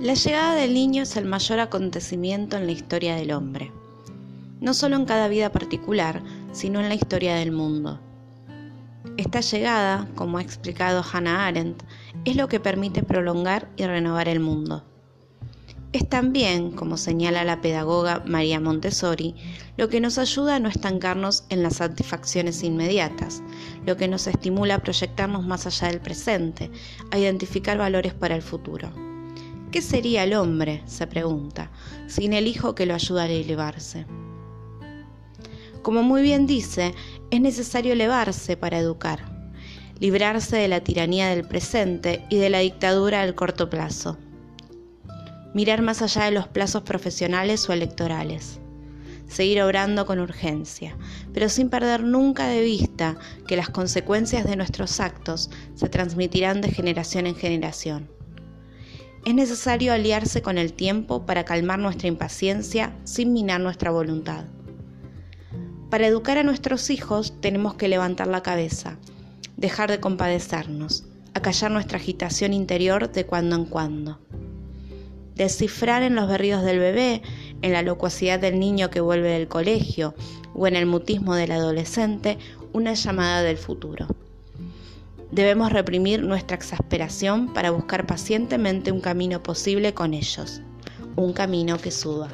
La llegada del niño es el mayor acontecimiento en la historia del hombre, no solo en cada vida particular, sino en la historia del mundo. Esta llegada, como ha explicado Hannah Arendt, es lo que permite prolongar y renovar el mundo. Es también, como señala la pedagoga María Montessori, lo que nos ayuda a no estancarnos en las satisfacciones inmediatas, lo que nos estimula a proyectarnos más allá del presente, a identificar valores para el futuro. ¿Qué sería el hombre, se pregunta, sin el hijo que lo ayuda a elevarse? Como muy bien dice, es necesario elevarse para educar, librarse de la tiranía del presente y de la dictadura del corto plazo. Mirar más allá de los plazos profesionales o electorales. Seguir obrando con urgencia, pero sin perder nunca de vista que las consecuencias de nuestros actos se transmitirán de generación en generación es necesario aliarse con el tiempo para calmar nuestra impaciencia sin minar nuestra voluntad. Para educar a nuestros hijos tenemos que levantar la cabeza, dejar de compadecernos, acallar nuestra agitación interior de cuando en cuando. Descifrar en los berridos del bebé, en la locuacidad del niño que vuelve del colegio o en el mutismo del adolescente una llamada del futuro. Debemos reprimir nuestra exasperación para buscar pacientemente un camino posible con ellos, un camino que suba.